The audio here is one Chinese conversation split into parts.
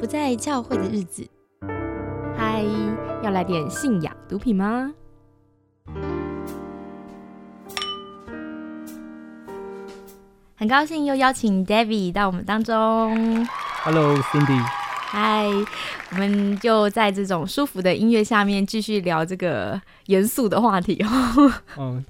不在教会的日子。嗨，要来点信仰毒品吗？很高兴又邀请 David 到我们当中。Hello，Cindy。嗨，我们就在这种舒服的音乐下面继续聊这个严肃的话题哦。嗯，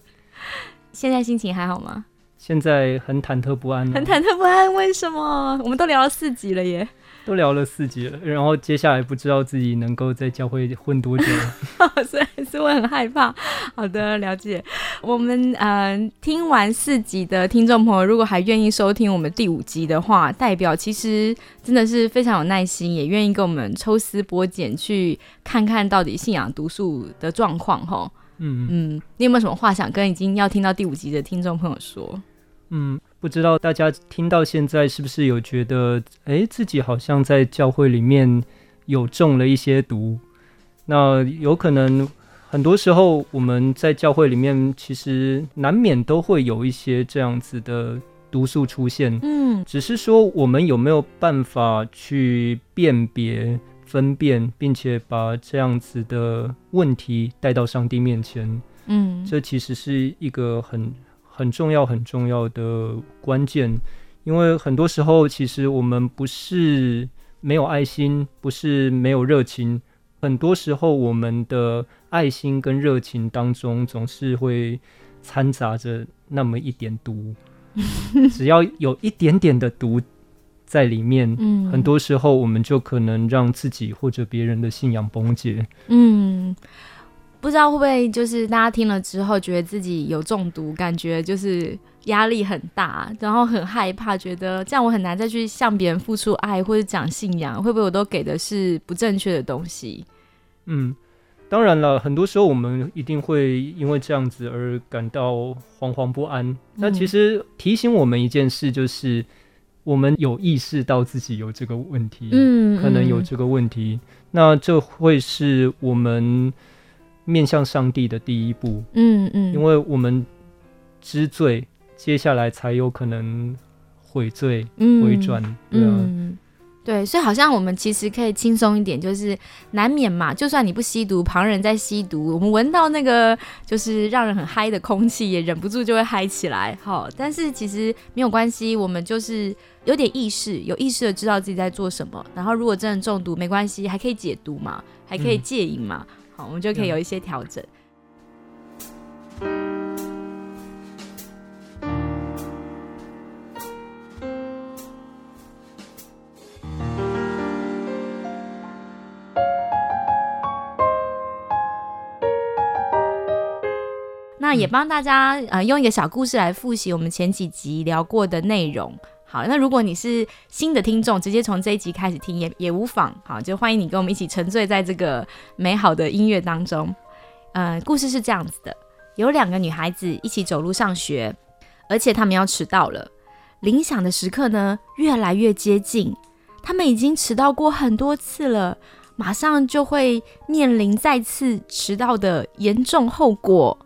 现在心情还好吗？现在很忐忑不安、啊，很忐忑不安，为什么？我们都聊了四集了耶，都聊了四集了，然后接下来不知道自己能够在教会混多久。所以是我很害怕。好的，了解。我们呃听完四集的听众朋友，如果还愿意收听我们第五集的话，代表其实真的是非常有耐心，也愿意跟我们抽丝剥茧，去看看到底信仰毒素的状况哈。嗯嗯，你有没有什么话想跟已经要听到第五集的听众朋友说？嗯，不知道大家听到现在是不是有觉得，哎，自己好像在教会里面有中了一些毒？那有可能很多时候我们在教会里面，其实难免都会有一些这样子的毒素出现。嗯，只是说我们有没有办法去辨别、分辨，并且把这样子的问题带到上帝面前？嗯，这其实是一个很很重要、很重要的关键，因为很多时候其实我们不是没有爱心，不是没有热情，很多时候我们的爱心跟热情当中总是会掺杂着那么一点毒，只要有一点点的毒在里面，嗯很多时候我们就可能让自己或者别人的信仰崩解。嗯，不知道会不会就是大家听了之后，觉得自己有中毒，感觉就是压力很大，然后很害怕，觉得这样我很难再去向别人付出爱或者讲信仰，会不会我都给的是不正确的东西？嗯，当然了，很多时候我们一定会因为这样子而感到惶惶不安。那其实提醒我们一件事，就是我们有意识到自己有这个问题，嗯，可能有这个问题，那这会是我们面向上帝的第一步，嗯嗯，因为我们知罪，接下来才有可能悔罪、嗯回转，对啊。嗯，对，所以好像我们其实可以轻松一点，就是难免嘛，就算你不吸毒，旁人在吸毒，我们闻到那个就是让人很嗨的空气，也忍不住就会嗨起来。好，但是其实没有关系，我们就是有点意识，有意识的知道自己在做什么。然后如果真的中毒，没关系，还可以解毒嘛，还可以嗯戒瘾嘛。好，我们就可以有一些调整。那也帮大家呃用一个小故事来复习我们前几集聊过的内容。好，那如果你是新的听众，直接从这一集开始听也也无妨。好，就欢迎你跟我们一起沉醉在这个美好的音乐当中。呃，故事是这样子的：有两个女孩子一起走路上学，而且她们要迟到了。铃响的时刻呢，越来越接近，她们已经迟到过很多次了，马上就会面临再次迟到的严重后果。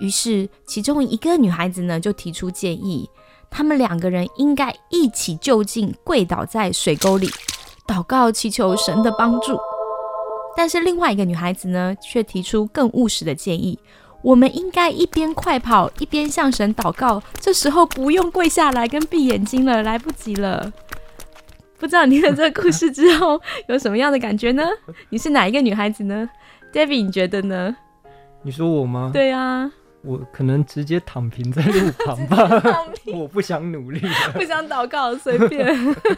于是，其中一个女孩子呢就提出建议，她们两个人应该一起就近跪倒在水沟里，祷告祈求神的帮助。但是另外一个女孩子呢，却提出更务实的建议：我们应该一边快跑一边向神祷告，这时候不用跪下来跟闭眼睛了，来不及了。不知道你听了这个故事之后有什么样的感觉呢？你是哪一个女孩子呢？David，你觉得呢？你说我吗？对啊，我可能直接躺平在路旁吧，我不想努力。不想祷告，随便。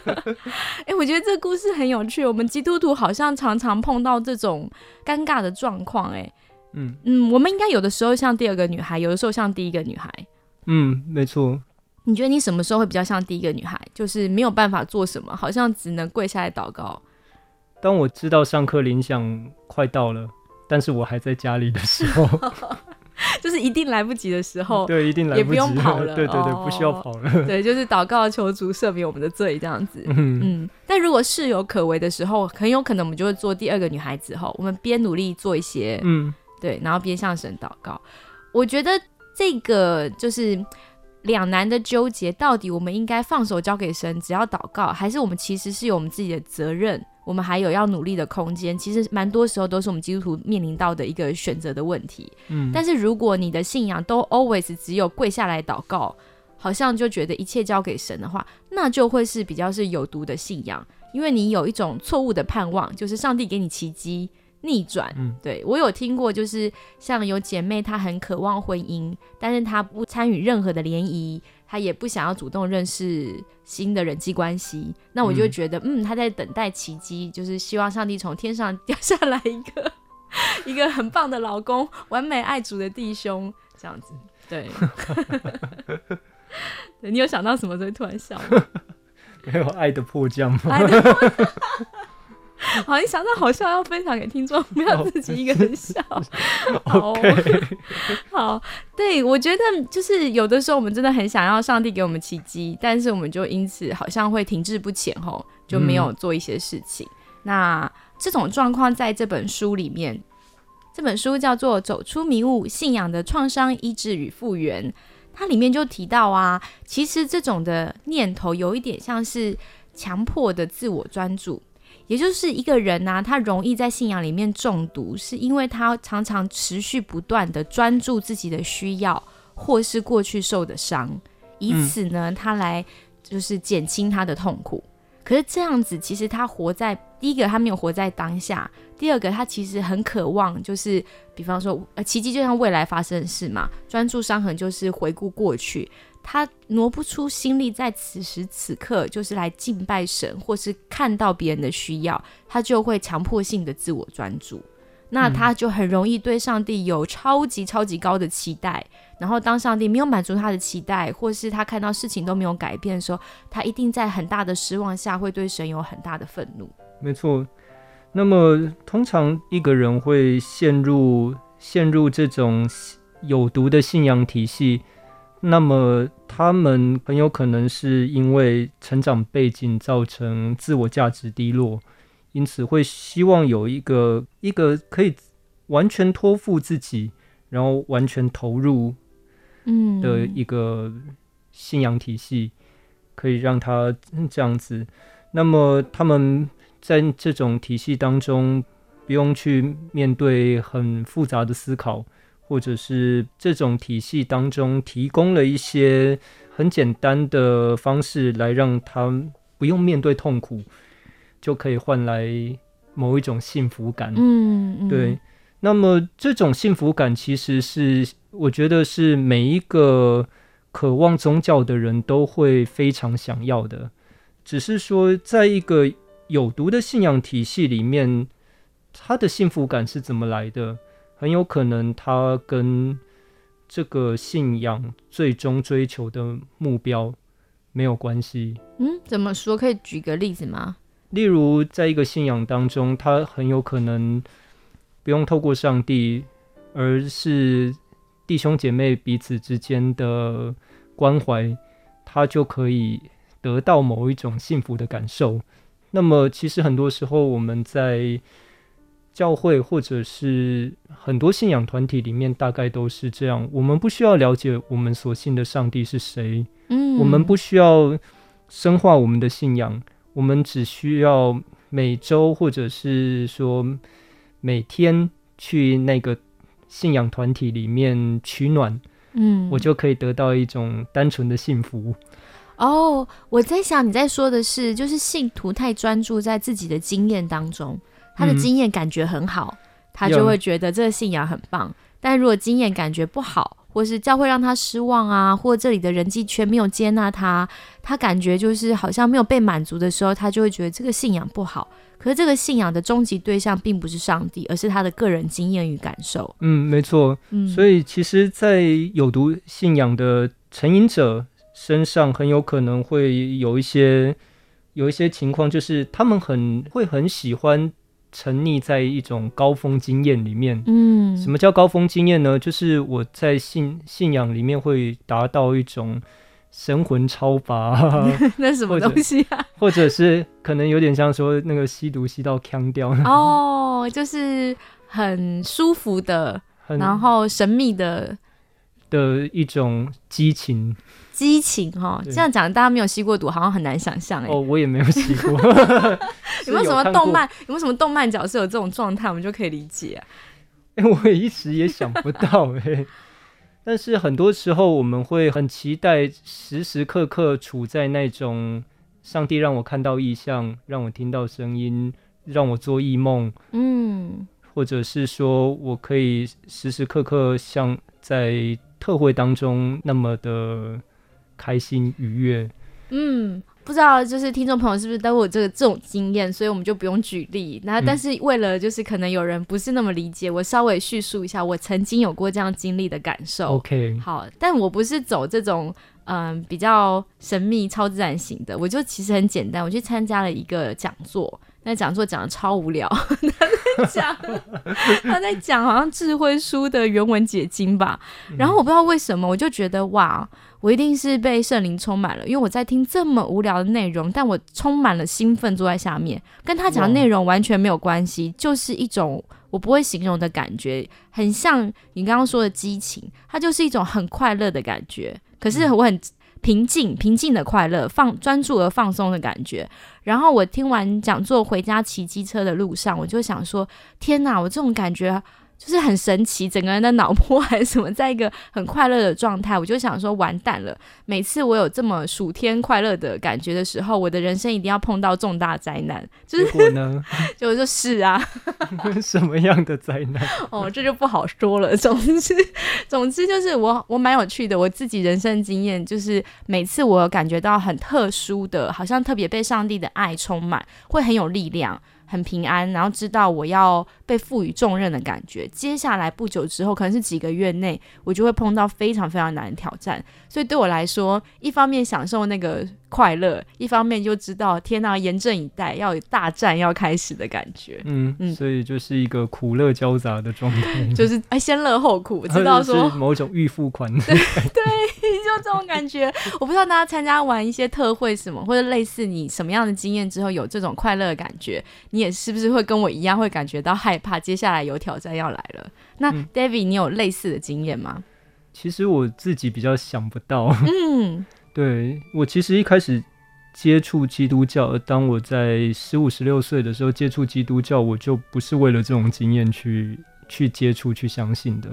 哎、我觉得这故事很有趣。我们基督徒好像常常碰到这种尴尬的状况。哎，嗯嗯，我们应该有的时候像第二个女孩，有的时候像第一个女孩。嗯，没错。你觉得你什么时候会比较像第一个女孩？就是没有办法做什么，好像只能跪下来祷告。当我知道上课铃响快到了，但是我还在家里的时候，就是一定来不及的时候，对，一定来也不及不用跑了 对对对，哦不需要跑了。对，就是祷告求主赦免我们的罪这样子。嗯嗯，但如果事有可为的时候，很有可能我们就会做第二个女孩子后，我们边努力做一些嗯对，然后边向神祷告。我觉得这个就是两难的纠结，到底我们应该放手交给神，只要祷告，还是我们其实是有我们自己的责任，我们还有要努力的空间。其实蛮多时候都是我们基督徒面临到的一个选择的问题。嗯，但是如果你的信仰都 always 只有跪下来祷告，好像就觉得一切交给神的话，那就会是比较是有毒的信仰，因为你有一种错误的盼望，就是上帝给你奇迹逆转。嗯对我有听过，就是像有姐妹她很渴望婚姻，但是她不参与任何的联谊，她也不想要主动认识新的人际关系，那我就觉得，嗯，她在等待奇迹，就是希望上帝从天上掉下来一个 一个很棒的老公，完美爱主的弟兄，这样子。对，对你有想到什么？所以突然笑吗？没有爱的迫降吗？好，你想到好笑要分享给听众，不要自己一个人笑。好 好，对我觉得就是有的时候我们真的很想要上帝给我们奇迹，但是我们就因此好像会停滞不前吼，就没有做一些事情。那这种状况在这本书里面，这本书叫做《走出迷雾：信仰的创伤医治与复原》，它里面就提到啊，其实这种的念头有一点像是强迫的自我专注。也就是一个人呐、啊他容易在信仰里面中毒，是因为他常常持续不断的专注自己的需要，或是过去受的伤，以此呢，他来就是减轻他的痛苦。可是这样子，其实他活在第一个，他没有活在当下；第二个，他其实很渴望，就是比方说，呃，奇迹就像未来发生的事嘛，专注伤痕就是回顾过去。他挪不出心力，在此时此刻就是来敬拜神，或是看到别人的需要，他就会强迫性的自我专注。那他就很容易对上帝有超级超级高的期待，然后当上帝没有满足他的期待，或是他看到事情都没有改变的时候，他一定在很大的失望下会对神有很大的愤怒。没错。那么，通常一个人会陷入陷入这种有毒的信仰体系，那么他们很有可能是因为成长背景造成自我价值低落，因此会希望有一个一个可以完全托付自己，然后完全投入嗯的一个信仰体系，可以让他这样子。那么他们在这种体系当中，不用去面对很复杂的思考，或者是这种体系当中提供了一些很简单的方式来让他不用面对痛苦，就可以换来某一种幸福感。嗯，嗯对，，那么这种幸福感其实是我觉得是每一个渴望宗教的人都会非常想要的，只是说在一个有毒的信仰体系里面，他的幸福感是怎么来的？很有可能他跟这个信仰最终追求的目标没有关系。嗯，怎么说？可以举个例子吗？例如，在一个信仰当中，他很有可能不用透过上帝，而是弟兄姐妹彼此之间的关怀，他就可以得到某一种幸福的感受。那么，其实很多时候我们在教会或者是很多信仰团体里面，大概都是这样。我们不需要了解我们所信的上帝是谁，嗯，我们不需要深化我们的信仰，我们只需要每周或者是说每天去那个信仰团体里面取暖，嗯，我就可以得到一种单纯的幸福。哦，我在想你在说的是，就是信徒太专注在自己的经验当中，他的嗯经验感觉很好，他就会觉得这个信仰很棒。但如果经验感觉不好，或是教会让他失望啊，或这里的人际圈没有接纳他，他感觉就是好像没有被满足的时候，他就会觉得这个信仰不好。可是这个信仰的终极对象并不是上帝，而是他的个人经验与感受。嗯，没错。嗯，所以其实，在有毒信仰的成瘾者身上，很有可能会有一些有一些情况，就是他们很会很喜欢沉溺在一种高峰经验里面。嗯，什么叫高峰经验呢？就是我在信信仰里面会达到一种神魂超拔，那什么东西啊？或者是可能有点像说那个吸毒吸到腔掉，哦，就是很舒服的，很然后神秘的，的一种激情。激情哈，对这样讲大家没有吸过毒，好像很难想象哎、哦，我也没有吸过。有没有什么动漫？有没有什么动漫角色有这种状态，我们就可以理解、啊。哎、我也一时也想不到哎、但是很多时候我们会很期待时时刻刻处在那种上帝让我看到异象，让我听到声音，让我做异梦，嗯或者是说我可以时时刻刻像在特会当中那么的开心愉悦。嗯，不知道就是听众朋友是不是都有这个这种经验，所以我们就不用举例。那但是为了就是可能有人不是那么理解，我稍微叙述一下我曾经有过这样经历的感受。OK，好，但我不是走这种嗯比较神秘超自然型的，我就其实很简单，我去参加了一个讲座，那讲座讲的超无聊，他在讲他在讲好像智慧书的原文解经吧，然后我不知道为什么，我就觉得哇，我一定是被圣灵充满了，因为我在听这么无聊的内容，但我充满了兴奋，坐在下面，跟他讲的内容完全没有关系，就是一种我不会形容的感觉，很像你刚刚说的激情，它就是一种很快乐的感觉，可是我很平静、平静的快乐，放专注而放松的感觉。然后我听完讲座回家骑机车的路上，我就想说：天哪，我这种感觉。就是很神奇，整个人的脑波还是什么，在一个很快乐的状态，我就想说完蛋了。每次我有这么暑天快乐的感觉的时候，我的人生一定要碰到重大灾难。就是结果呢？就就是啊，什么样的灾难？哦，这就不好说了。总之，总之就是我我蛮有趣的，我自己人生经验就是每次我感觉到很特殊的，好像特别被上帝的爱充满，会很有力量。很平安，然后知道我要被赋予重任的感觉。接下来不久之后，可能是几个月内，我就会碰到非常非常难的挑战。所以对我来说，一方面享受那个快乐，一方面就知道天呐，严阵以待，要有大战要开始的感觉。嗯嗯所以就是一个苦乐交杂的状态，就是哎，先乐后苦，知道 说是某种预付款。对就这种感觉。我不知道大家参加完一些特惠什么，或者类似你什么样的经验之后，有这种快乐的感觉，你也是不是会跟我一样，会感觉到害怕？接下来有挑战要来了。那、嗯 David，你有类似的经验吗？其实我自己比较想不到，嗯 对我其实一开始接触基督教，当我在十五、十六岁的时候接触基督教，我就不是为了这种经验去去接触、去相信的。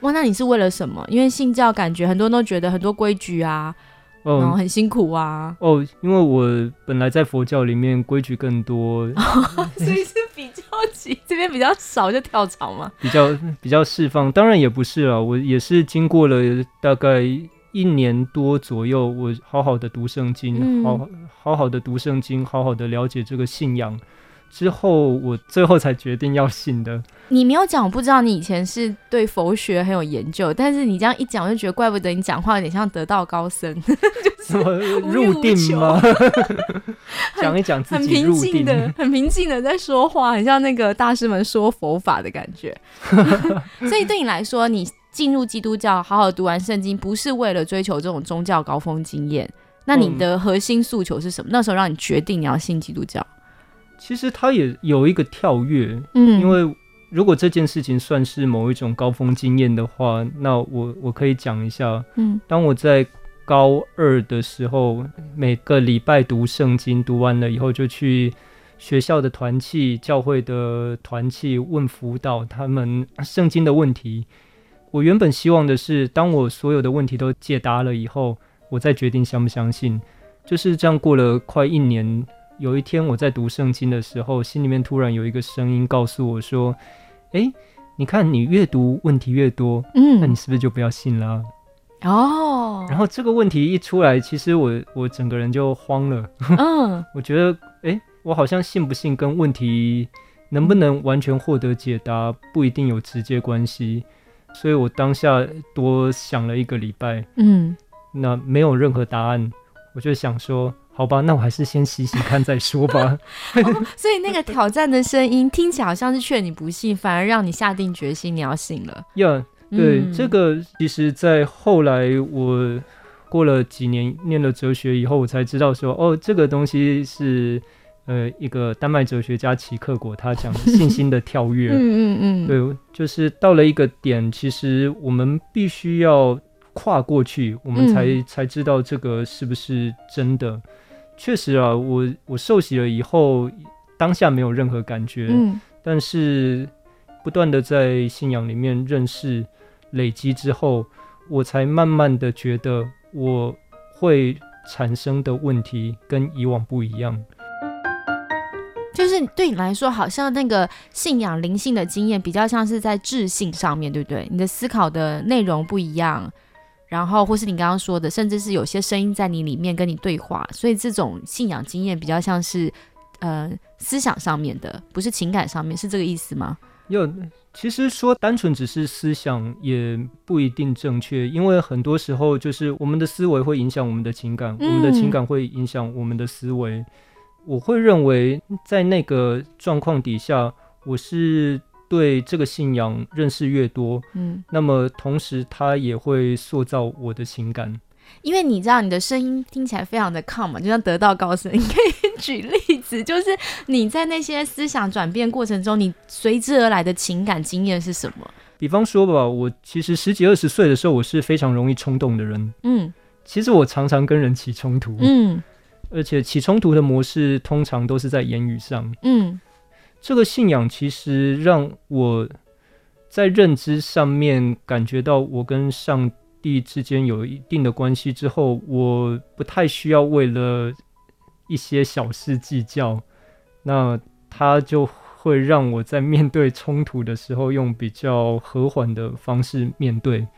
哇，那你是为了什么？因为信教感觉很多人都觉得很多规矩啊，然后哦很辛苦啊，哦，因为我本来在佛教里面规矩更多，所以是比较急，这边比较少就跳槽嘛。比较比较释放。当然也不是啊，我也是经过了大概一年多左右，我好好的读圣经，嗯好好好的读圣经，好好的了解这个信仰之后，我最后才决定要信的。你没有讲，我不知道你以前是对佛学很有研究，但是你这样一讲，我就觉得怪不得你讲话有点像得道高僧，就是入定吗？讲一讲自很平己入定。静的、很平静的在说话，很像那个大师们说佛法的感觉。所以对你来说，你进入基督教，好好读完圣经，不是为了追求这种宗教高峰经验。那你的核心诉求是什么？那时候让你决定你要信基督教？其实它也有一个跳跃，嗯因为如果这件事情算是某一种高峰经验的话，那我我可以讲一下，嗯当我在高二的时候，每个礼拜读圣经，读完了以后就去学校的团契、教会的团契问辅导他们圣经的问题。我原本希望的是，当我所有的问题都解答了以后，我再决定相不相信。就是这样过了快一年，有一天我在读圣经的时候，心里面突然有一个声音告诉我说：“诶，你看你越读问题越多，嗯。那你嗯是不是就不要信了、哦，然后这个问题一出来，其实我我整个人就慌了。嗯。我觉得，诶，我好像信不信跟问题能不能完全获得解答不一定有直接关系。所以我当下多想了一个礼拜，嗯。那没有任何答案，我就想说，好吧，那我还是先洗洗看再说吧。所以那个挑战的声音听起来好像是劝你不信，反而让你下定决心你要信了。呀、对，嗯这个其实，在后来我过了几年念了哲学以后，我才知道说，哦，这个东西是呃一个丹麦哲学家齐克果他讲的信心的跳跃。嗯嗯嗯，对，就是到了一个点，其实我们必须要跨过去，我们才、才知道这个是不是真的。确实啊，我我受洗了以后，当下没有任何感觉，嗯但是不断的在信仰里面认识、累积之后，我才慢慢的觉得我会产生的问题跟以往不一样。就是对你来说，好像那个信仰灵性的经验比较像是在智性上面，对不对？你的思考的内容不一样，然后或是你刚刚说的，甚至是有些声音在你里面跟你对话，所以这种信仰经验比较像是呃思想上面的，不是情感上面，是这个意思吗？有，其实说单纯只是思想也不一定正确，因为很多时候就是我们的思维会影响我们的情感，我们的情感会影响我们的思维。我会认为在那个状况底下，我是对这个信仰认识越多，嗯，那么同时它也会塑造我的情感。因为你知道你的声音听起来非常的 calm 嘛，就像得道高僧。你可以举例子，就是你在那些思想转变过程中，你随之而来的情感经验是什么？比方说吧，我其实十几二十岁的时候，我是非常容易冲动的人。嗯其实我常常跟人起冲突，嗯而且起冲突的模式通常都是在言语上。嗯这个信仰其实让我在认知上面感觉到我跟上帝之间有一定的关系之后，我不太需要为了一些小事计较，那他就会让我在面对冲突的时候用比较和缓的方式面对。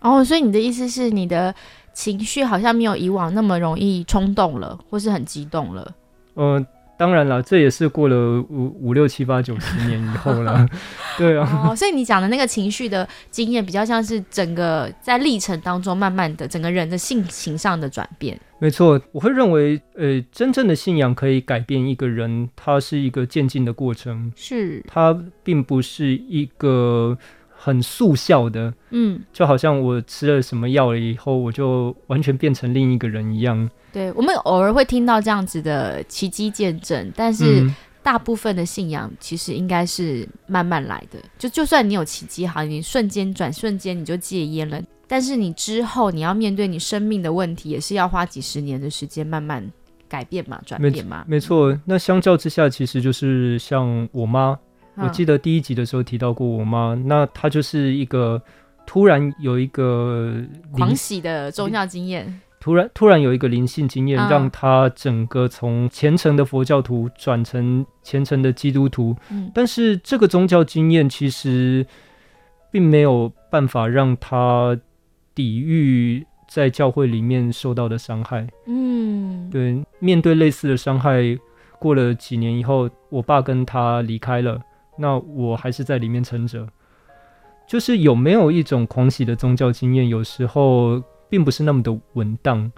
哦，所以你的意思是你的情绪好像没有以往那么容易冲动了，或是很激动了。呃，当然了，这也是过了五五六七八九十年以后了，对啊。哦，所以你讲的那个情绪的经验，比较像是整个在历程当中，慢慢的整个人的性情上的转变。没错，我会认为，呃，真正的信仰可以改变一个人，它是一个渐进的过程，是，它并不是一个很速效的，嗯，就好像我吃了什么药了以后，我就完全变成另一个人一样。对，我们偶尔会听到这样子的奇迹见证，但是嗯，大部分的信仰其实应该是慢慢来的。就就算你有奇迹，好，你瞬间转瞬间你就戒烟了，但是你之后你要面对你生命的问题，也是要花几十年的时间慢慢改变嘛，转变嘛。没错。那相较之下，其实就是像我妈，嗯，我记得第一集的时候提到过我妈，那她就是一个突然有一个灵狂喜的宗教经验。突然突然有一个灵性经验，嗯让她整个从虔诚的佛教徒转成虔诚的基督徒。嗯但是这个宗教经验其实并没有办法让她抵御在教会里面受到的伤害。嗯，对，面对类似的伤害，过了几年以后，我爸跟他离开了，那我还是在里面撑着。就是有没有一种狂喜的宗教经验，有时候并不是那么的稳当。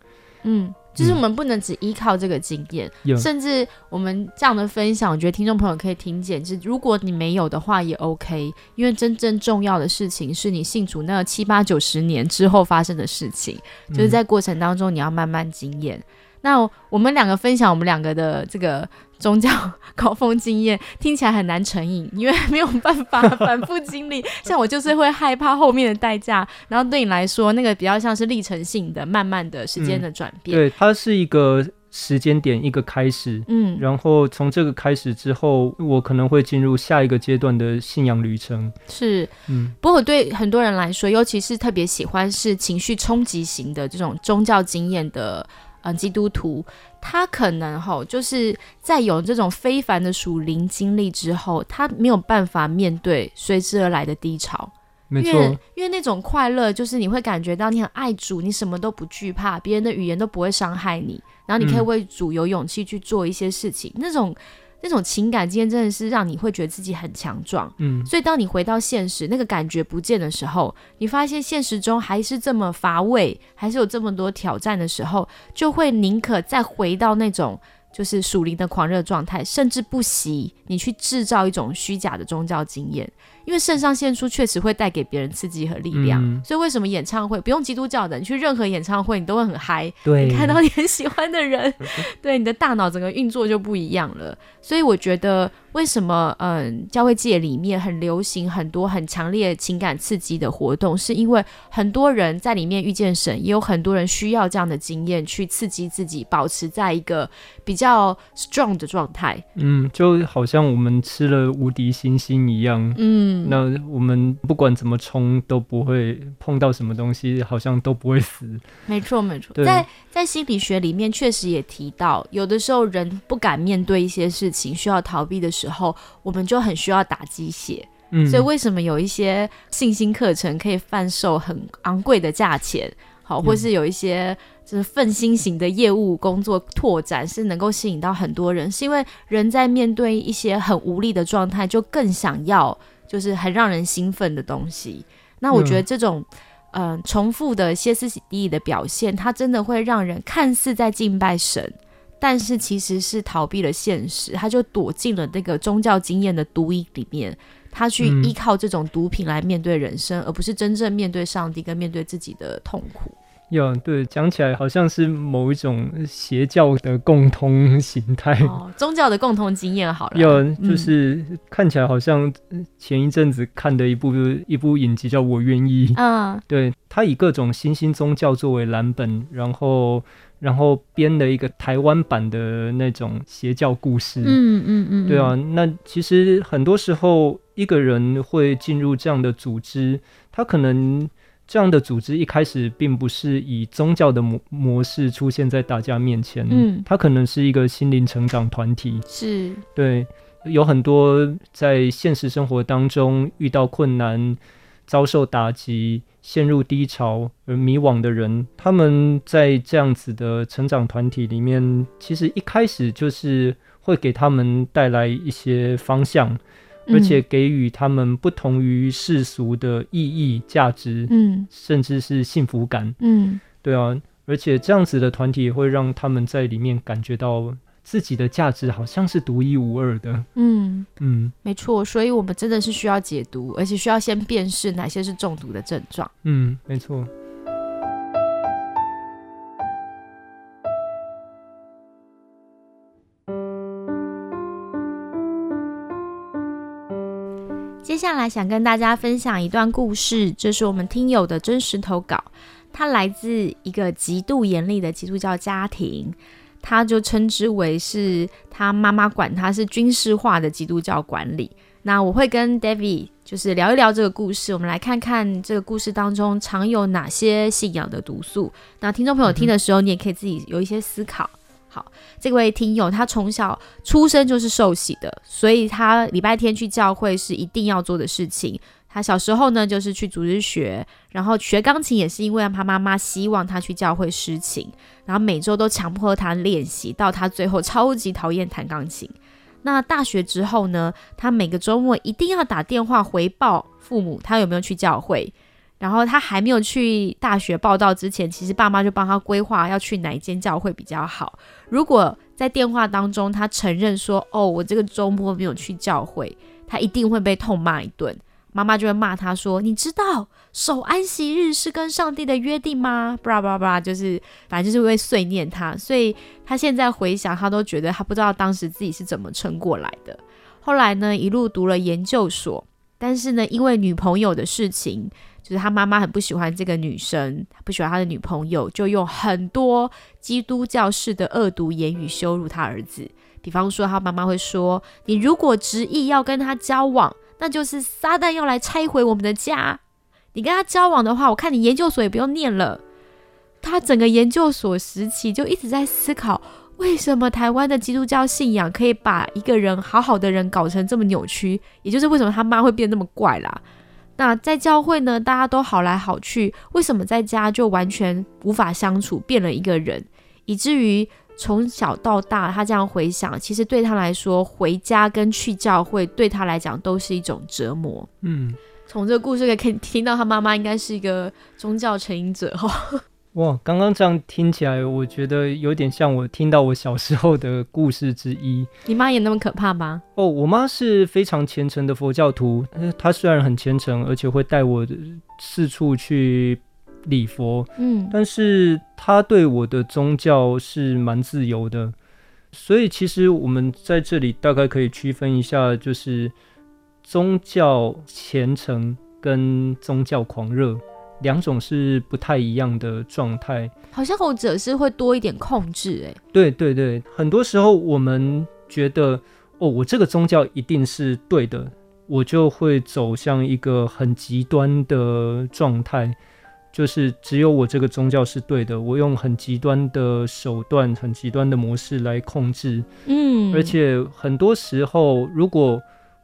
嗯，就是嗯我们不能只依靠这个经验，有甚至我们这样的分享，我觉得听众朋友可以听见，就是如果你没有的话也 OK，因为真正重要的事情是你信主那七八九十年之后发生的事情，就是嗯在过程当中你要慢慢经验。那我们两个分享我们两个的这个宗教 高峰经验，听起来很难成瘾，因为没有办法 反复经历。像我就是会害怕后面的代价，然后对你来说，那个比较像是历程性的、慢慢的时间的转变。对，它是一个时间点，一个开始。嗯，然后从这个开始之后，我可能会进入下一个阶段的信仰旅程。是。嗯，不过对很多人来说，尤其是特别喜欢是情绪冲击型的这种宗教经验的呃基督徒，他可能吼就是在有这种非凡的属灵经历之后，他没有办法面对随之而来的低潮。没因为错，因为那种快乐，就是你会感觉到你很爱主，你什么都不惧怕，别人的语言都不会伤害你，然后你可以嗯为主有勇气去做一些事情。那种那种情感今天真的是让你会觉得自己很强壮。嗯，所以当你回到现实，那个感觉不见的时候，你发现现实中还是这么乏味，还是有这么多挑战的时候，就会宁可再回到那种就是属灵的狂热状态，甚至不惜你去制造一种虚假的宗教经验，因为肾上腺素确实会带给别人刺激和力量，嗯所以为什么演唱会不用基督教的，你去任何演唱会你都会很嗨，对，你看到你很喜欢的人，对你的大脑整个运作就不一样了。所以我觉得，为什么嗯，教会界里面很流行很多很强烈情感刺激的活动，是因为很多人在里面遇见神，也有很多人需要这样的经验去刺激自己，保持在一个比较 strong 的状态。嗯，就好像我们吃了无敌星星一样。嗯，那我们不管怎么冲都不会碰到什么东西，好像都不会死。没错没错，在在心理学里面确实也提到，有的时候人不敢面对一些事情，需要逃避的时候，我们就很需要打鸡血。嗯，所以为什么有一些信心课程可以贩售很昂贵的价钱？好，或是有一些就是奋心型的业务工作拓展是能够吸引到很多人，是因为人在面对一些很无力的状态，就更想要就是很让人兴奋的东西。那我觉得这种嗯、呃重复的歇斯底里的表现，它真的会让人看似在敬拜神。但是其实是逃避了现实，他就躲进了那个宗教经验的毒瘾里面，他去嗯依靠这种毒品来面对人生，而不是真正面对上帝跟面对自己的痛苦。呀，对，讲起来好像是某一种邪教的共通形态。哦，宗教的共通经验好了，要嗯。就是看起来好像前一阵子看的一部一部影集叫《我愿意》，嗯。对他以各种新兴宗教作为蓝本，然后然后编了一个台湾版的那种邪教故事。嗯嗯嗯，对啊，那其实很多时候一个人会进入这样的组织，他可能这样的组织一开始并不是以宗教的模模式出现在大家面前，嗯。它可能是一个心灵成长团体，是。对，有很多在现实生活当中遇到困难、遭受打击、陷入低潮而迷惘的人，他们在这样子的成长团体里面，其实一开始就是会给他们带来一些方向，而且嗯给予他们不同于世俗的意义、价值，嗯甚至是幸福感。嗯对啊，而且这样子的团体也会让他们在里面感觉到自己的价值好像是独一无二的。嗯，嗯没错，所以我们真的是需要解读，而且需要先辨识哪些是中毒的症状。嗯，没错。接下来想跟大家分享一段故事，这是我们听友的真实投稿。他来自一个极度严厉的基督教家庭，他就称之为是他妈妈管他是军事化的基督教管理。那我会跟 David 就是聊一聊这个故事，我们来看看这个故事当中常有哪些信仰的毒素。那听众朋友听的时候，你也可以自己有一些思考。好，这位听友他从小出生就是受洗的，所以他礼拜天去教会是一定要做的事情。他小时候呢，就是去组织学，然后学钢琴也是因为他妈妈希望他去教会施琴，然后每周都强迫他练习，到他最后超级讨厌弹钢琴。那大学之后呢，他每个周末一定要打电话回报父母他有没有去教会。然后他还没有去大学报道之前，其实爸妈就帮他规划要去哪一间教会比较好。如果在电话当中他承认说：“哦，我这个周末没有去教会”，他一定会被痛骂一顿。妈妈就会骂他说：“你知道守安息日是跟上帝的约定吗？”巴拉巴拉巴拉，就是反正就是会碎念他。所以他现在回想，他都觉得他不知道当时自己是怎么撑过来的。后来呢，一路读了研究所，但是呢，因为女朋友的事情，就是他妈妈很不喜欢这个女生，不喜欢他的女朋友，就用很多基督教式的恶毒言语羞辱他儿子。比方说，他妈妈会说：“你如果执意要跟他交往，那就是撒旦要来拆毁我们的家。你跟他交往的话，我看你研究所也不用念了。”他整个研究所时期就一直在思考，为什么台湾的基督教信仰可以把一个人好好的人搞成这么扭曲？也就是为什么他妈会变那么怪啦。那在教会呢，大家都好来好去，为什么在家就完全无法相处，变了一个人，以至于从小到大，他这样回想，其实对他来说，回家跟去教会对他来讲都是一种折磨。嗯，从这个故事可以听听到，他妈妈应该是一个宗教成瘾者哈。哇，刚刚这样听起来，我觉得有点像我听到我小时候的故事之一。你妈也那么可怕吗？哦，我妈是非常虔诚的佛教徒，她虽然很虔诚，而且会带我四处去礼佛，嗯，但是她对我的宗教是蛮自由的。所以其实我们在这里大概可以区分一下，就是宗教虔诚跟宗教狂热。两种是不太一样的状态，好像后者是会多一点控制，哎，对对对，很多时候我们觉得，哦，我这个宗教一定是对的，我就会走向一个很极端的状态，就是只有我这个宗教是对的，我用很极端的手段、很极端的模式来控制，嗯，而且很多时候，如果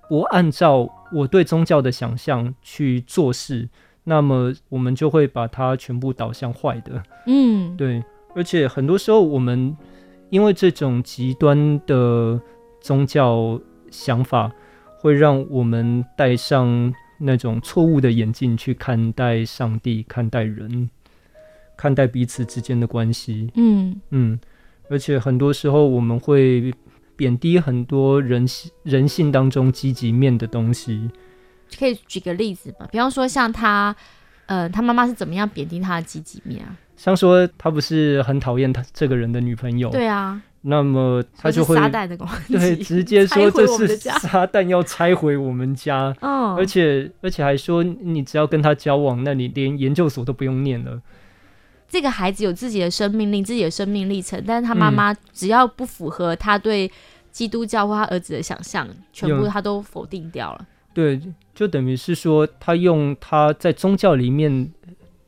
不按照我对宗教的想象去做事。那么我们就会把它全部导向坏的，嗯，对，而且很多时候我们因为这种极端的宗教想法，会让我们戴上那种错误的眼镜去看待上帝、看待人、看待彼此之间的关系，嗯。嗯，而且很多时候我们会贬低很多人性人性当中积极面的东西。可以举个例子吗？比方说，像他，呃，他妈妈是怎么样贬低他的积极面啊？像说他不是很讨厌他这个人的女朋友，对啊，那么他就会撒旦的攻击，对，直接说这是撒旦要拆毁我们家，嗯，而且而且还说你只要跟他交往，那你连研究所都不用念了。这个孩子有自己的生命力，自己的生命历程，但是他妈妈只要不符合他对基督教或他儿子的想象，全部他都否定掉了。对，就等于是说，他用他在宗教里面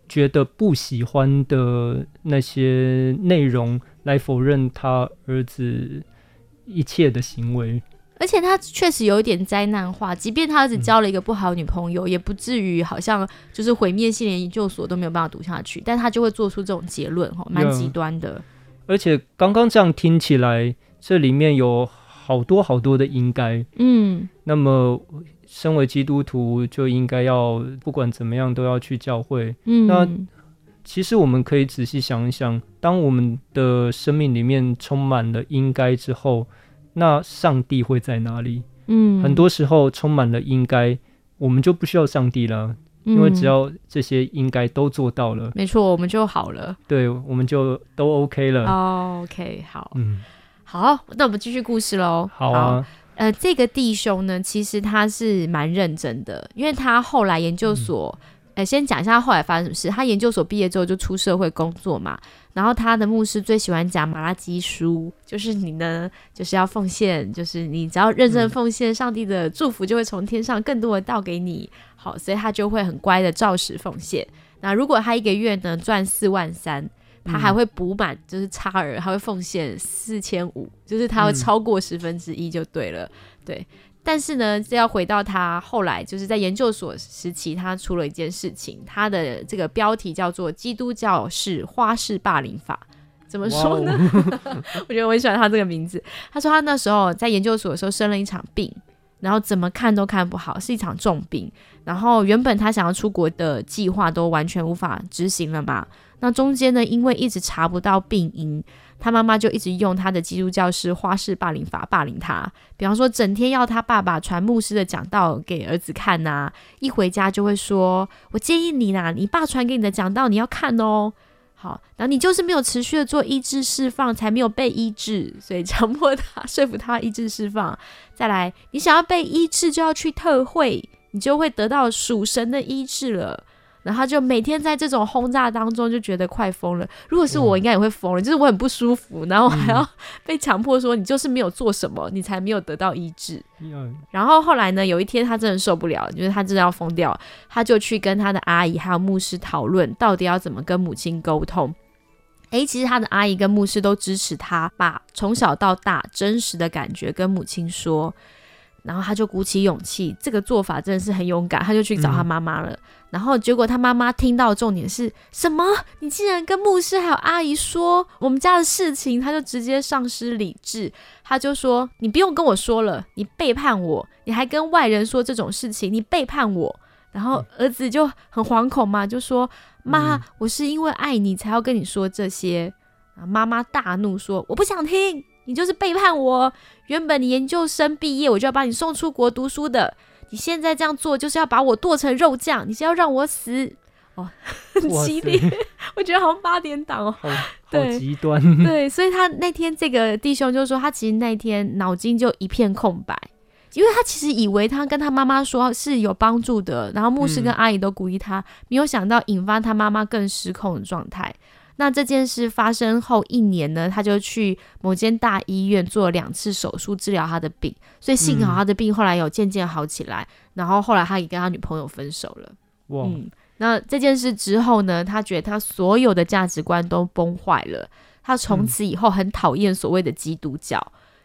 觉得不喜欢的那些内容来否认他儿子一切的行为，而且他确实有一点灾难化。即便他儿子交了一个不好女朋友，也不至于好像就是毁灭性连研究所都没有办法读下去，但他就会做出这种结论，哈，蛮极端的。而且刚刚这样听起来，这里面有好多好多的应该，嗯，那么。身为基督徒就应该要不管怎么样都要去教会。嗯，那其实我们可以仔细想一想，当我们的生命里面充满了应该之后，那上帝会在哪里？嗯，很多时候充满了应该，我们就不需要上帝了，因为只要这些应该都做到了，没错，我们就好了。对，我们就都 OK 了。OK，好，嗯，好，那我们继续故事喽。好啊。呃，这个弟兄呢，其实他是蛮认真的，因为他后来研究所，呃，先讲一下他后来发生什么事。他研究所毕业之后就出社会工作嘛，然后他的牧师最喜欢讲马拉基书，就是你呢，就是要奉献，就是你只要认真奉献，上帝的祝福就会从天上更多的倒给你。好，所以他就会很乖的照实奉献。那如果他一个月呢赚四万三。他还会补满，就是差额，他会奉献四千五，就是他会超过十分之一就对了，对。但是呢，这要回到他后来就是在研究所时期，他出了一件事情，他的这个标题叫做《基督教式花式霸凌法》，怎么说呢？我觉得我很喜欢他这个名字。他说他那时候在研究所的时候生了一场病，然后怎么看都看不好，是一场重病。然后原本他想要出国的计划都完全无法执行了嘛。那中间呢，因为一直查不到病因，他妈妈就一直用他的基督教式花式霸凌法霸凌他。比方说，整天要他爸爸传牧师的讲道给儿子看呐，一回家就会说：“我建议你啦，你爸传给你的讲道你要看哦。”好，然后你就是没有持续的做医治释放，才没有被医治，所以强迫他 说服他医治释放。再来，你想要被医治，就要去特会，你就会得到属神的医治了。然后就每天在这种轰炸当中，就觉得快疯了。如果是我，应该也会疯了。就是我很不舒服，然后还要 被强迫说你就是没有做什么，你才没有得到医治。然后后来呢，有一天他真的受不了，就是他真的要疯掉，他就去跟他的阿姨还有牧师讨论，到底要怎么跟母亲沟通。诶，其实他的阿姨跟牧师都支持他，把从小到大真实的感觉跟母亲说。然后他就鼓起勇气，这个做法真的是很勇敢，他就去找他妈妈了。然后结果他妈妈听到重点是什么？你竟然跟牧师还有阿姨说我们家的事情，他就直接丧失理智，他就说：“你不用跟我说了，你背叛我，你还跟外人说这种事情，你背叛我。”然后儿子就很惶恐嘛，就说：“妈，我是因为爱你才要跟你说这些。”妈妈大怒说：“我不想听，你就是背叛我。原本你研究生毕业，我就要把你送出国读书的。你现在这样做，就是要把我剁成肉酱，你是要让我死。”哦，很激烈，我觉得好像八点档哦，好极端。对，所以他那天这个弟兄就说，他其实那天脑筋就一片空白，因为他其实以为他跟他妈妈说是有帮助的，然后牧师跟阿姨都鼓励他，没有想到引发他妈妈更失控的状态。那这件事发生后一年呢，他就去某间大医院做了两次手术治疗他的病，所以幸好他的病后来有渐渐好起来，然后后来他也跟他女朋友分手了。哇。那这件事之后呢？他觉得他所有的价值观都崩坏了。他从此以后很讨厌所谓的基督教，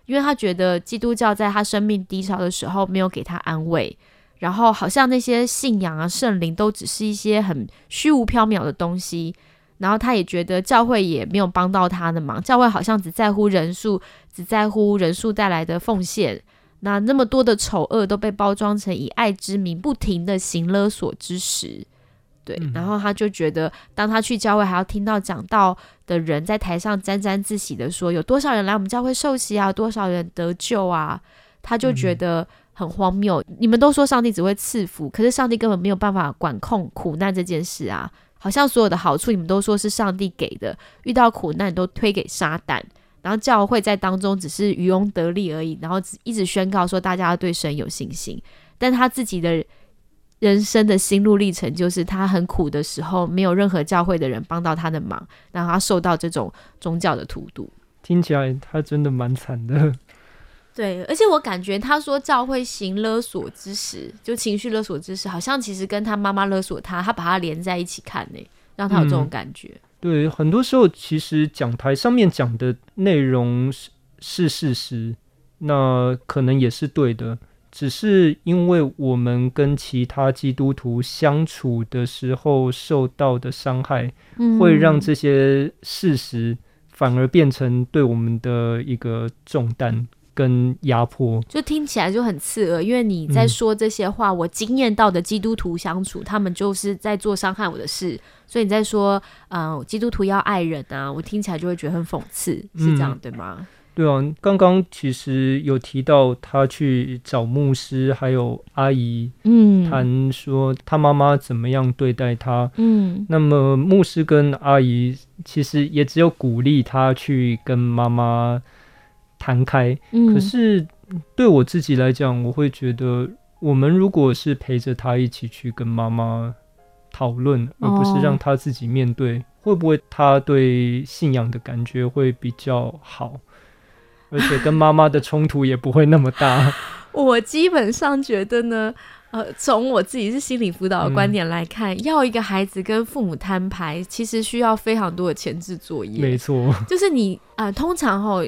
因为他觉得基督教在他生命低潮的时候没有给他安慰，然后好像那些信仰啊、圣灵都只是一些很虚无缥缈的东西。然后他也觉得教会也没有帮到他的忙，教会好像只在乎人数，只在乎人数带来的奉献。那那么多的丑恶都被包装成以爱之名不停的行勒索之时。对，然后他就觉得，当他去教会，还要听到讲道的人在台上沾沾自喜的说，有多少人来我们教会受洗啊，多少人得救啊，他就觉得很荒谬。你们都说上帝只会赐福，可是上帝根本没有办法管控苦难这件事啊，好像所有的好处你们都说是上帝给的，遇到苦难都推给撒旦，然后教会在当中只是渔翁得利而已，然后一直宣告说大家要对神有信心，但他自己的。人生的心路历程就是他很苦的时候，没有任何教会的人帮到他的忙，让他受到这种宗教的荼毒。听起来他真的蛮惨的。对，而且我感觉他说赵慧行勒索之时，就情绪勒索之时，好像其实跟他妈妈勒索他，他把他连在一起看呢，让他有这种感觉。对，很多时候其实讲台上面讲的内容是是事实，那可能也是对的。只是因为我们跟其他基督徒相处的时候受到的伤害，会让这些事实反而变成对我们的一个重担跟压迫，就听起来就很刺耳。因为你在说这些话，我经验到的基督徒相处，他们就是在做伤害我的事，所以你在说，嗯，基督徒要爱人啊，我听起来就会觉得很讽刺，是这样对吗？对啊，刚刚其实有提到他去找牧师，还有阿姨，嗯，谈说他妈妈怎么样对待他，嗯，那么牧师跟阿姨其实也只有鼓励他去跟妈妈谈开，嗯，可是对我自己来讲，我会觉得，我们如果是陪着他一起去跟妈妈讨论，而不是让他自己面对，会不会他对信仰的感觉会比较好？而且跟妈妈的冲突也不会那么大。我基本上觉得呢，呃，从我自己是心理辅导的观点来看，要一个孩子跟父母摊牌，其实需要非常多的前置作业。没错，就是你啊，通常哈，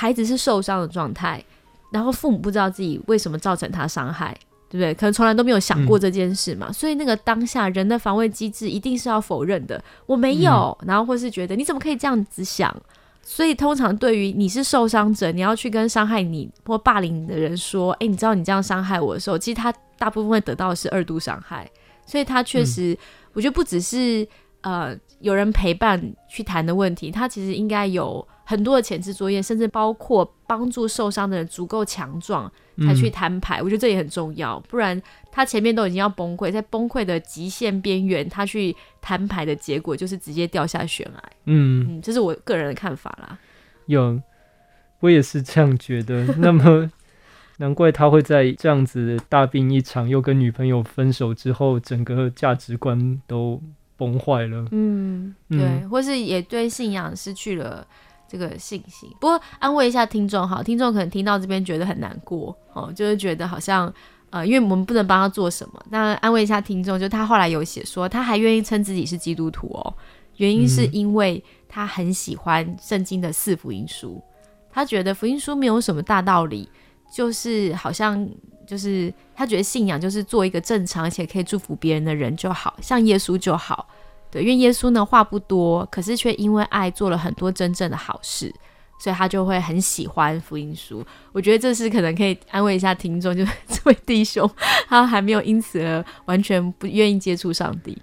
孩子是受伤的状态，然后父母不知道自己为什么造成他伤害，对不对？可能从来都没有想过这件事嘛，所以那个当下人的防卫机制一定是要否认的，我没有，然后或是觉得你怎么可以这样子想。所以，通常对于你是受伤者，你要去跟伤害你或霸凌你的人说：“哎，你知道你这样伤害我的时候，其实他大部分会得到的是二度伤害。”所以，他确实，我觉得不只是呃有人陪伴去谈的问题，他其实应该有。很多的前置作业，甚至包括帮助受伤的人足够强壮才去摊牌，我觉得这也很重要。不然他前面都已经要崩溃，在崩溃的极限边缘，他去摊牌的结果就是直接掉下悬崖。嗯，这是我个人的看法啦。有，我也是这样觉得。那么 难怪他会在这样子大病一场，又跟女朋友分手之后，整个价值观都崩坏了。嗯，对，或是也对信仰失去了。这个信心，不过安慰一下听众哈，听众可能听到这边觉得很难过哦，就是觉得好像呃，因为我们不能帮他做什么。那安慰一下听众，就他后来有写说，他还愿意称自己是基督徒哦，原因是因为他很喜欢圣经的四福音书，他觉得福音书没有什么大道理，就是好像就是他觉得信仰就是做一个正常且可以祝福别人的人就好，像耶稣就好。对，因为耶稣呢话不多，可是却因为爱做了很多真正的好事，所以他就会很喜欢福音书。我觉得这是可能可以安慰一下听众，就是 这位弟兄他还没有因此而完全不愿意接触上帝。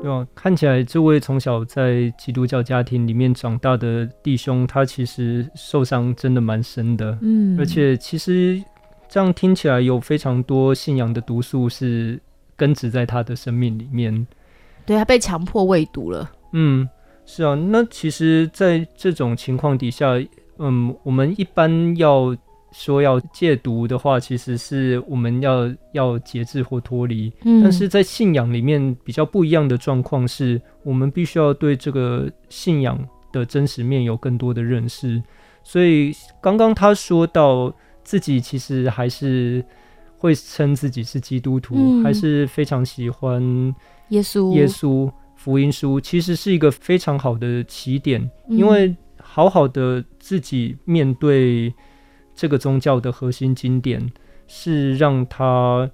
对啊？看起来这位从小在基督教家庭里面长大的弟兄，他其实受伤真的蛮深的，嗯，而且其实这样听起来有非常多信仰的毒素是根植在他的生命里面。对他被强迫喂毒了。嗯，是啊。那其实，在这种情况底下，嗯，我们一般要说要戒毒的话，其实是我们要要节制或脱离。嗯，但是在信仰里面比较不一样的状况是，我们必须要对这个信仰的真实面有更多的认识。所以刚刚他说到自己其实还是会称自己是基督徒，嗯。还是非常喜欢耶稣，耶稣福音书，其实是一个非常好的起点，嗯因为好好的自己面对这个宗教的核心经典，是让他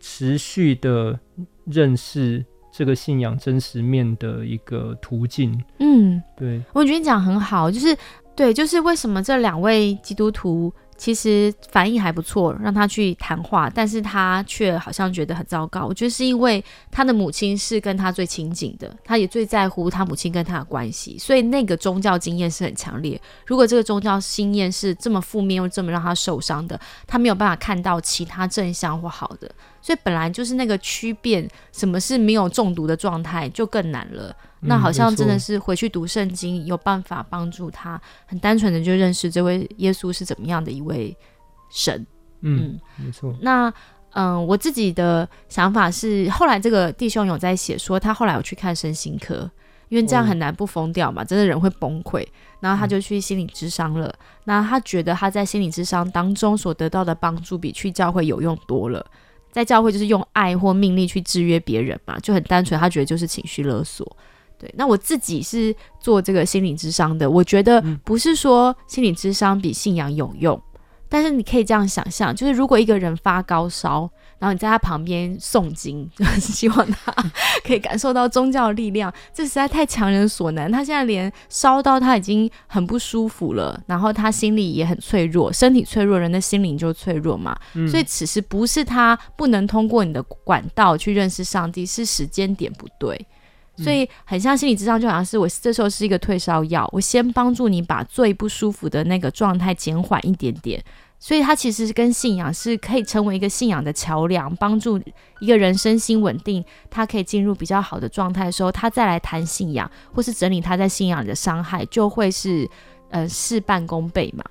持续的认识这个信仰真实面的一个途径。嗯，对，我觉得你讲很好，就是对，就是为什么这两位基督徒其实反应还不错，让他去谈话，但是他却好像觉得很糟糕。我觉得是因为他的母亲是跟他最亲近的，他也最在乎他母亲跟他的关系，所以那个宗教经验是很强烈。如果这个宗教经验是这么负面又这么让他受伤的，他没有办法看到其他正向或好的，所以本来就是那个区辨什么是没有中毒的状态就更难了。那嗯好像真的是回去读圣经，有办法帮助他很单纯的就认识这位耶稣是怎么样的一位神。嗯，没错，那嗯，我自己的想法是，后来这个弟兄有在写说，他后来有去看身心科，因为这样哦很难不疯掉嘛，真的人会崩溃。然后他就去心理智商了。那他觉得他在心理智商当中所得到的帮助，比去教会有用多了。在教会就是用爱或命令去制约别人嘛，就很单纯，他觉得就是情绪勒索。对，那我自己是做这个心理智商的，我觉得嗯不是说心理智商比信仰有用，但是你可以这样想象，就是如果一个人发高烧，然后你在他旁边诵经，就 是希望他 可以感受到宗教的力量，这实在太强人所难。他现在连烧到他已经很不舒服了，然后他心里也很脆弱，身体脆弱，人的心灵就脆弱嘛。嗯所以此时不是他不能通过你的管道去认识上帝，是时间点不对。所以很像心理智商，就好像是我这时候是一个退烧药，我先帮助你把最不舒服的那个状态减缓一点点。所以它其实是跟信仰是可以成为一个信仰的桥梁，帮助一个人身心稳定，他可以进入比较好的状态的时候，他再来谈信仰，或是整理他在信仰里的伤害，就会是呃事半功倍嘛。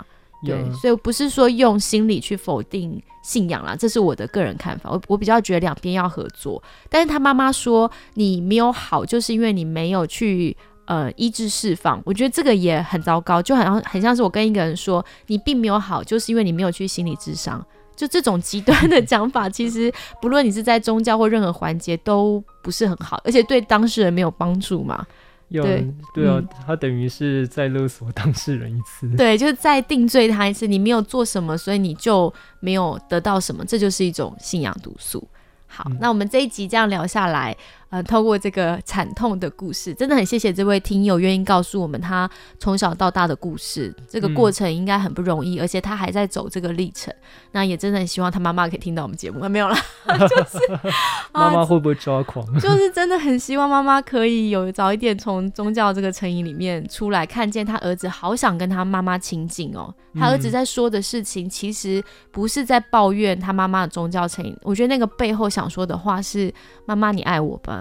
对，所以不是说用心理去否定信仰啦，这是我的个人看法。我我比较觉得两边要合作，但是他妈妈说你没有好，就是因为你没有去呃医治释放。我觉得这个也很糟糕，就好像很像是我跟一个人说你并没有好，就是因为你没有去心理智商。就这种极端的讲法，其实不论你是在宗教或任何环节都不是很好，而且对当事人没有帮助嘛。要对对啊嗯，他等于是在勒索当事人一次。对，就是再定罪他一次，你没有做什么，所以你就没有得到什么，这就是一种信仰毒素。好，嗯那我们这一集这样聊下来，呃，透过这个惨痛的故事，真的很谢谢这位听友愿意告诉我们他从小到大的故事。这个嗯过程应该很不容易，而且他还在走这个历程。那也真的很希望他妈妈可以听到我们节目，啊没有啦，就是 妈妈会不会抓狂？就是真的很希望妈妈可以有早一点从宗教这个成瘾里面出来，看见他儿子好想跟他妈妈亲近哦。他儿子嗯在说的事情，其实不是在抱怨他妈妈的宗教成瘾，我觉得那个背后想说的话是：妈妈，你爱我吧。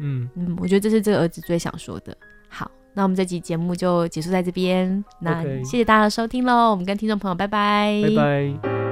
嗯，嗯，我觉得这是这个儿子最想说的。好，那我们这集节目就结束在这边。那谢谢大家的收听喽，我们跟听众朋友拜拜，拜拜。